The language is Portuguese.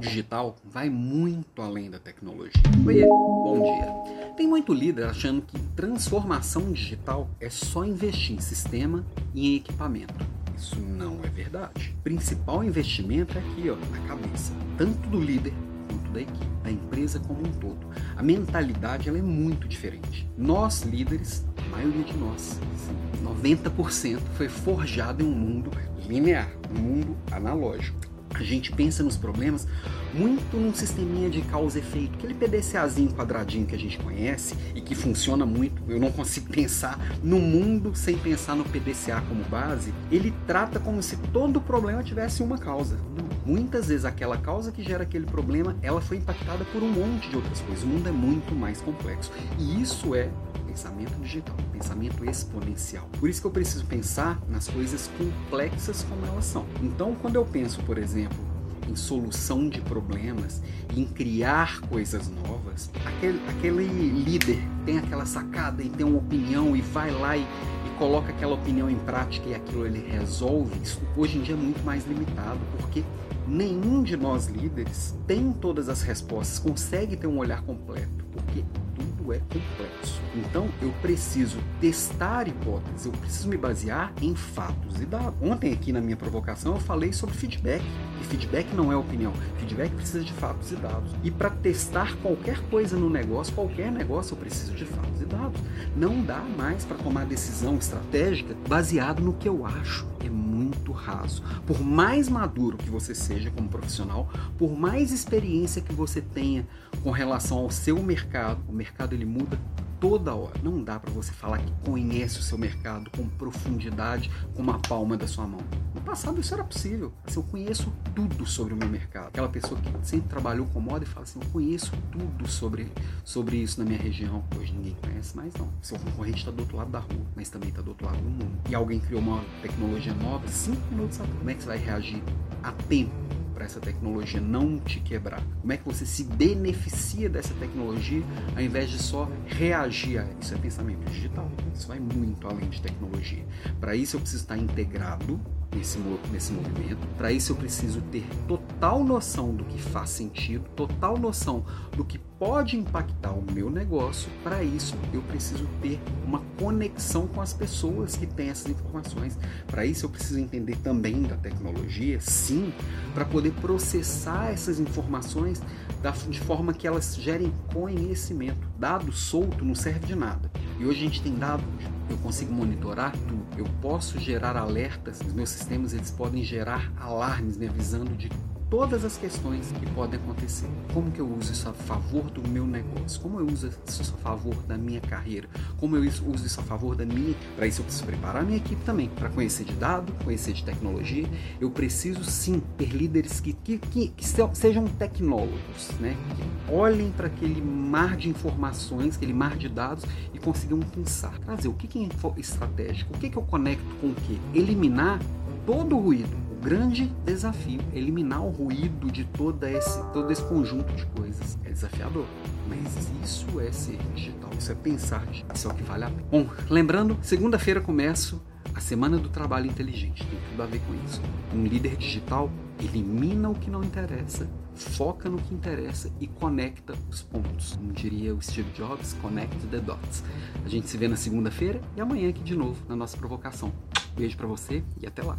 digital vai muito além da tecnologia. Oiê, bom dia. Tem muito líder achando que transformação digital é só investir em sistema e em equipamento. Isso não é verdade. O principal investimento é aqui, ó, na cabeça, tanto do líder quanto da equipe, da empresa como um todo. A mentalidade ela é muito diferente. Nós líderes, a maioria de nós, 90% foi forjado em um mundo linear, um mundo analógico a gente pensa nos problemas muito num sisteminha de causa e efeito, aquele PDCAzinho quadradinho que a gente conhece e que funciona muito. Eu não consigo pensar no mundo sem pensar no PDCA como base. Ele trata como se todo problema tivesse uma causa. Muitas vezes aquela causa que gera aquele problema, ela foi impactada por um monte de outras coisas. O mundo é muito mais complexo. E isso é pensamento digital, pensamento exponencial. Por isso que eu preciso pensar nas coisas complexas como elas são. Então, quando eu penso, por exemplo, em solução de problemas, em criar coisas novas, aquele, aquele líder tem aquela sacada e tem uma opinião e vai lá e, e coloca aquela opinião em prática e aquilo ele resolve, isso hoje em dia é muito mais limitado, porque nenhum de nós líderes tem todas as respostas, consegue ter um olhar completo, porque tudo é complexo. Então eu preciso testar hipóteses, eu preciso me basear em fatos e dados. Ontem aqui na minha provocação eu falei sobre feedback, e feedback não é opinião, feedback precisa de fatos e dados. E para testar qualquer coisa no negócio, qualquer negócio eu preciso de fatos e dados. Não dá mais para tomar decisão estratégica baseado no que eu acho. É muito raso. Por mais maduro que você seja como profissional, por mais experiência que você tenha com relação ao seu mercado, o mercado ele muda toda hora. Não dá para você falar que conhece o seu mercado com profundidade, com uma palma da sua mão. No passado isso era possível. Assim, eu conheço tudo sobre o meu mercado. Aquela pessoa que sempre trabalhou com moda e fala assim, eu conheço tudo sobre, sobre isso na minha região. Hoje ninguém conhece mais não. Seu concorrente está do outro lado da rua, mas também está do outro lado do mundo. E alguém criou uma tecnologia nova, cinco minutos atrás. Como é que você vai reagir a tempo? Para essa tecnologia não te quebrar? Como é que você se beneficia dessa tecnologia ao invés de só reagir a? Isso é pensamento digital. Isso vai muito além de tecnologia. Para isso eu preciso estar integrado nesse, nesse movimento. Para isso eu preciso ter total noção do que faz sentido, total noção do que pode impactar o meu negócio. Para isso eu preciso ter uma conexão com as pessoas que têm essas informações. Para isso eu preciso entender também da tecnologia, sim, para poder processar essas informações de forma que elas gerem conhecimento. Dado solto não serve de nada. E hoje a gente tem dado eu consigo monitorar tudo. Eu posso gerar alertas, os meus sistemas eles podem gerar alarmes me avisando de todas as questões que podem acontecer. Como que eu uso isso a favor do meu negócio? Como eu uso isso a favor da minha carreira? Como eu uso isso a favor da minha... Para isso eu preciso preparar a minha equipe também, para conhecer de dado, conhecer de tecnologia. Eu preciso sim ter líderes que, que, que, que sejam tecnólogos, né? Que olhem para aquele mar de informações, aquele mar de dados e consigam pensar. Trazer o que, que é estratégico, o que, que eu conecto com o que? Eliminar todo o ruído grande desafio eliminar o ruído de todo esse, todo esse conjunto de coisas. É desafiador, mas isso é ser digital, isso é pensar, isso é o que vale a pena. Bom, lembrando, segunda-feira começo a Semana do Trabalho Inteligente, tem tudo a ver com isso. Um líder digital elimina o que não interessa, foca no que interessa e conecta os pontos. Como diria o Steve Jobs, connect the dots. A gente se vê na segunda-feira e amanhã aqui de novo na nossa provocação. Beijo para você e até lá.